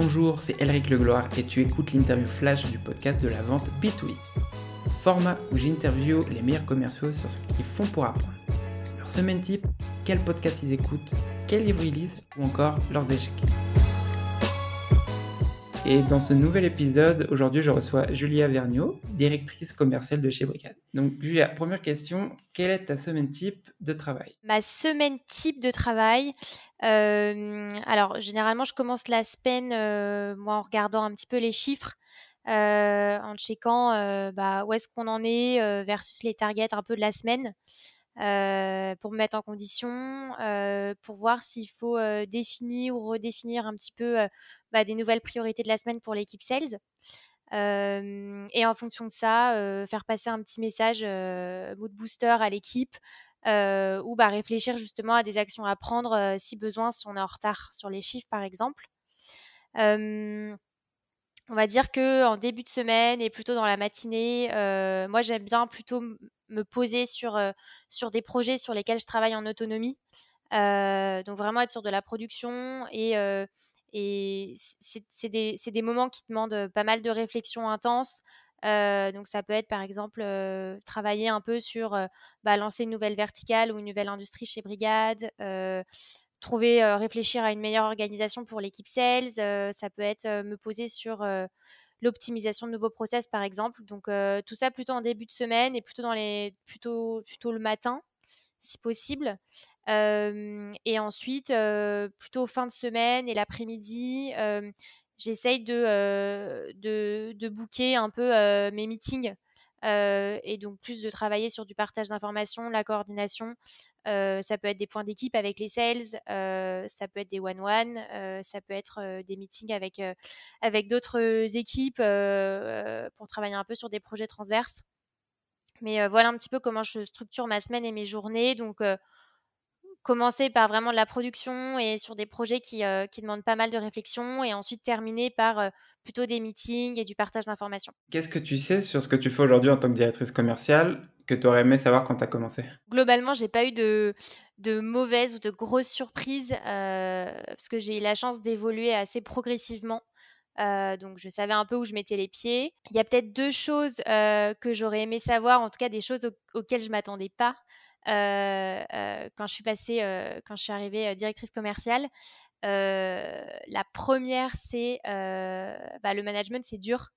Bonjour, c'est Elric Legloire et tu écoutes l'interview flash du podcast de la vente B2B. Format où j'interview les meilleurs commerciaux sur ce qu'ils font pour apprendre. Leur semaine type, quel podcast ils écoutent, quel livre ils lisent ou encore leurs échecs. Et dans ce nouvel épisode, aujourd'hui, je reçois Julia Vergniaud, directrice commerciale de chez Brigade. Donc, Julia, première question, quelle est ta semaine type de travail? Ma semaine type de travail, euh, alors généralement, je commence la semaine, euh, moi, en regardant un petit peu les chiffres, euh, en checkant bah, où est-ce qu'on en est versus les targets un peu de la semaine. pour me mettre en condition, pour voir s'il faut définir ou redéfinir un petit peu bah, des nouvelles priorités de la semaine pour l'équipe sales. et en fonction de ça, faire passer un petit message mood booster à l'équipe ou bah, réfléchir justement à des actions à prendre si besoin, si on est en retard sur les chiffres par exemple. on va dire que en début de semaine et plutôt dans la matinée, moi j'aime bien plutôt me poser sur, sur des projets sur lesquels je travaille en autonomie. donc vraiment être sur de la production et, et c'est des, des, moments qui demandent pas mal de réflexion intense. Donc ça peut être par exemple travailler un peu sur bah, lancer une nouvelle verticale ou une nouvelle industrie chez Brigade, trouver, réfléchir à une meilleure organisation pour l'équipe sales. ça peut être me poser sur l'optimisation de nouveaux process par exemple. Donc tout ça plutôt en début de semaine et plutôt dans les plutôt plutôt le matin si possible. et ensuite, plutôt fin de semaine et l'après-midi, j'essaye de, de, de, booker un peu mes meetings et donc plus de travailler sur du partage d'informations, la coordination. ça peut être des points d'équipe avec les sales, ça peut être des one-one, ça peut être des meetings avec, avec d'autres équipes pour travailler un peu sur des projets transverses. Mais voilà un petit peu comment je structure ma semaine et mes journées. Donc, commencer par vraiment de la production et sur des projets qui, qui, demandent pas mal de réflexion et ensuite terminer par plutôt des meetings et du partage d'informations. Qu'est-ce que tu sais sur ce que tu fais aujourd'hui en tant que directrice commerciale que tu aurais aimé savoir quand tu as commencé? Globalement, j'ai pas eu de, de mauvaises ou de grosses surprises parce que j'ai eu la chance d'évoluer assez progressivement. donc je savais un peu où je mettais les pieds. Il y a peut-être deux choses que j'aurais aimé savoir, en tout cas des choses auxquelles je m'attendais pas quand je suis passée, quand je suis arrivée directrice commerciale. la première, c'est bah, le management, c'est dur.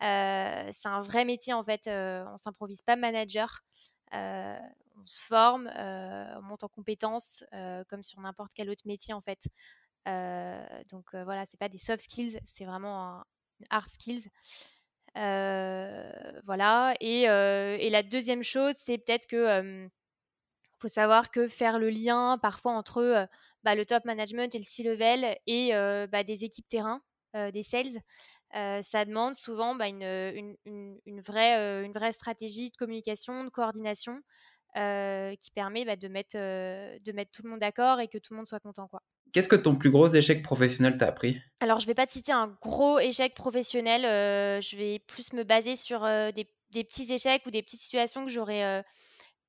c'est un vrai métier en fait. on s'improvise pas manager. on se forme, on monte en compétences comme sur n'importe quel autre métier en fait. donc voilà, c'est pas des soft skills, c'est vraiment un hard skills. voilà. Et, la deuxième chose, c'est peut-être que faut savoir que faire le lien parfois entre bah, le top management et le C-level et bah, des équipes terrain, des sales, ça demande souvent bah, une, une, vraie, une vraie stratégie de communication, de coordination qui permet de, mettre, de mettre tout le monde d'accord et que tout le monde soit content. Quoi. Qu'est-ce que ton plus gros échec professionnel t'a appris? Alors, je ne vais pas te citer un gros échec professionnel. je vais plus me baser sur des, des, petits échecs ou des petites situations que j'aurais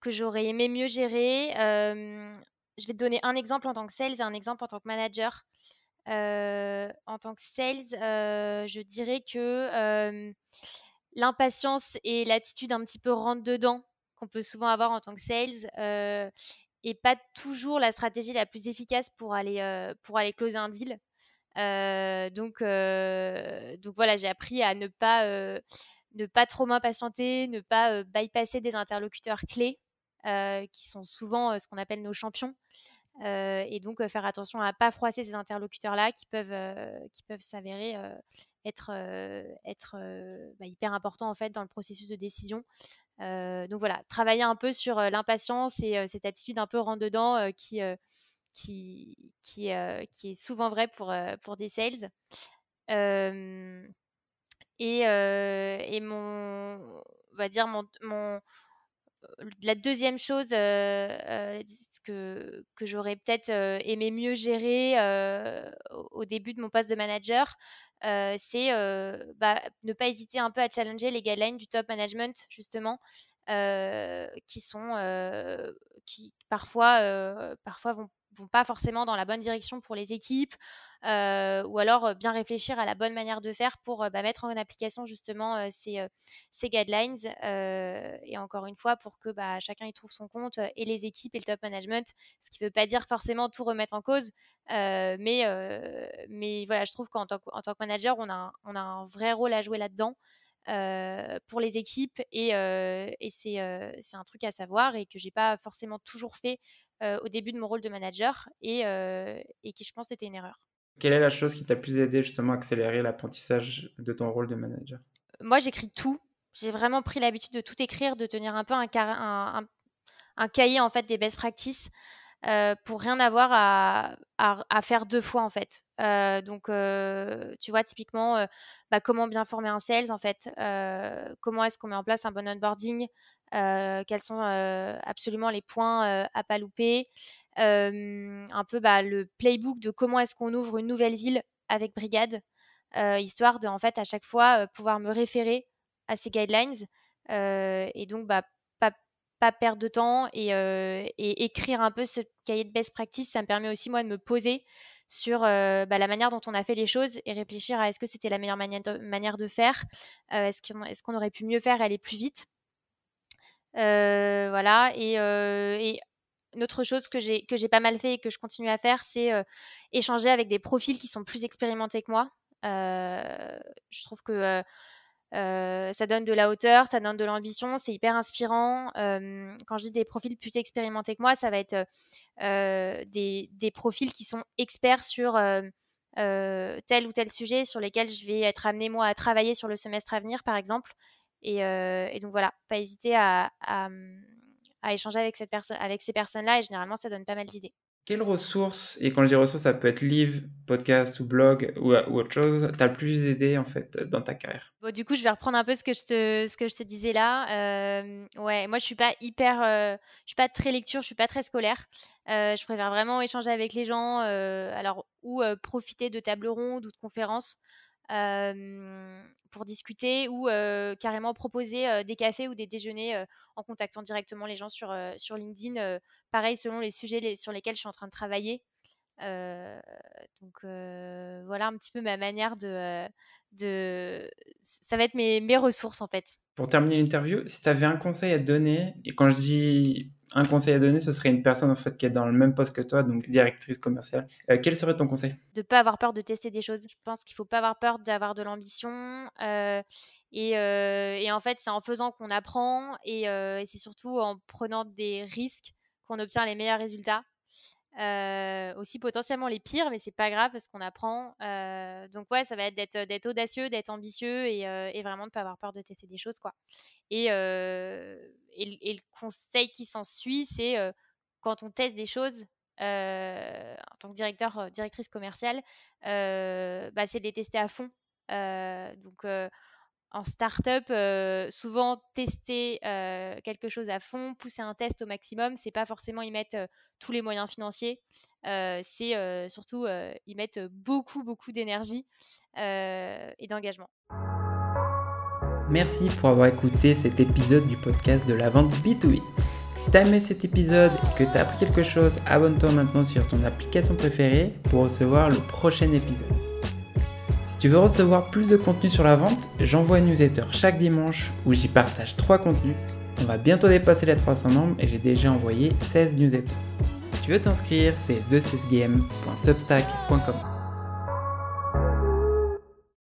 que j'aurais aimé mieux gérer. je vais te donner un exemple en tant que sales et un exemple en tant que manager. en tant que sales, je dirais que l'impatience et l'attitude un petit peu rentre dedans qu'on peut souvent avoir en tant que sales et pas toujours la stratégie la plus efficace pour aller, pour aller closer un deal. donc, donc voilà, j'ai appris à ne pas, ne pas trop m'impatienter, ne pas bypasser des interlocuteurs clés euh, qui sont souvent euh, ce qu'on appelle nos champions. Euh, et donc faire attention à ne pas froisser ces interlocuteurs-là qui peuvent, qui peuvent s'avérer être, bah, hyper importants en fait dans le processus de décision. donc voilà, travailler un peu sur l'impatience et cette attitude un peu rentre-dedans qui, qui, qui, qui, est souvent vrai pour, pour des sales. et, et mon, on va dire mon, la deuxième chose que, que j'aurais peut-être aimé mieux gérer au début de mon poste de manager, c'est bah, ne pas hésiter un peu à challenger les guidelines du top management, justement, qui sont parfois, parfois vont, vont pas forcément dans la bonne direction pour les équipes. Ou alors bien réfléchir à la bonne manière de faire pour bah, mettre en application justement ces, ces, guidelines. et encore une fois, pour que bah, chacun y trouve son compte et les équipes et le top management, ce qui ne veut pas dire forcément tout remettre en cause, mais, mais voilà, je trouve qu'en tant, tant, que manager, on a, on a un vrai rôle à jouer là-dedans. pour les équipes et, et c'est un truc à savoir et que j'ai pas forcément toujours fait au début de mon rôle de manager et, et qui je pense était une erreur. Quelle est la chose qui t'a plus aidé justement à accélérer l'apprentissage de ton rôle de manager? Moi j'écris tout. J'ai vraiment pris l'habitude de tout écrire, de tenir un peu un, un, cahier en fait des best practices. Euh, pour rien avoir à, à, faire deux fois en fait. Euh, donc, euh, tu vois, typiquement, bah, comment bien former un sales en fait, comment est-ce qu'on met en place un bon onboarding, quels sont absolument les points à pas louper, un peu bah, le playbook de comment est-ce qu'on ouvre une nouvelle ville avec Brigade, histoire de en fait à chaque fois pouvoir me référer à ces guidelines et donc bah, perdre de temps et, écrire un peu ce cahier de best practice, ça me permet aussi moi de me poser sur bah, la manière dont on a fait les choses et réfléchir à est-ce que c'était la meilleure manière de, faire, est-ce qu'on aurait pu mieux faire, aller plus vite. voilà, et, et, une autre chose que j'ai pas mal fait et que je continue à faire, c'est échanger avec des profils qui sont plus expérimentés que moi. je trouve que ça donne de la hauteur, ça donne de l'ambition, c'est hyper inspirant. quand je dis des profils plus expérimentés que moi, ça va être des, profils qui sont experts sur tel ou tel sujet sur lesquels je vais être amené moi à travailler sur le semestre à venir, par exemple. Et, donc voilà, pas hésiter à, à échanger avec, cette avec ces personnes-là et généralement ça donne pas mal d'idées. Quelles ressources, et quand je dis ressources, ça peut être livre, podcast ou blog ou, autre chose, t'as le plus aidé en fait dans ta carrière? Bon, du coup, je vais reprendre un peu ce que je te, ce que je te disais là. Euh, ouais, moi, je suis pas hyper, euh, je suis pas très lecture, je suis pas très scolaire. Euh, je préfère vraiment échanger avec les gens, alors ou profiter de tables rondes ou de conférences pour discuter ou carrément proposer des cafés ou des déjeuners en contactant directement les gens sur, sur LinkedIn. pareil, selon les sujets sur lesquels je suis en train de travailler. donc voilà un petit peu ma manière de, de... Ça va être mes, mes ressources en fait. Pour terminer l'interview, si tu avais un conseil à donner, et quand je dis un conseil à donner, ce serait une personne en fait qui est dans le même poste que toi, donc directrice commerciale. Euh, quel serait ton conseil? De ne pas avoir peur de tester des choses. Je pense qu'il faut pas avoir peur d'avoir de l'ambition. Euh, et, euh, et, en fait, c'est en faisant qu'on apprend et c'est surtout en prenant des risques qu'on obtient les meilleurs résultats. Euh, aussi potentiellement les pires, mais c'est pas grave parce qu'on apprend. Euh, donc ouais, ça va être d'être, audacieux, d'être ambitieux et, euh, et, vraiment de pas avoir peur de tester des choses quoi. Et, et, le conseil qui s'ensuit, c'est quand on teste des choses en tant que directeur, directrice commerciale, bah, c'est de les tester à fond. donc en startup, euh, souvent tester euh, quelque chose à fond, pousser un test au maximum, c'est pas forcément y mettre euh, tous les moyens financiers, c'est surtout y mettre beaucoup beaucoup d'énergie et d'engagement. Merci pour avoir écouté cet épisode du podcast de la vente B2B. Si tu as aimé cet épisode et que tu as appris quelque chose, abonne-toi maintenant sur ton application préférée pour recevoir le prochain épisode. Tu veux recevoir plus de contenu sur la vente, j'envoie une newsletter chaque dimanche où j'y partage 3 contenus. On va bientôt dépasser les 300 membres et j'ai déjà envoyé 16 newsletters. Si tu veux t'inscrire, c'est thesesgame.substack.com.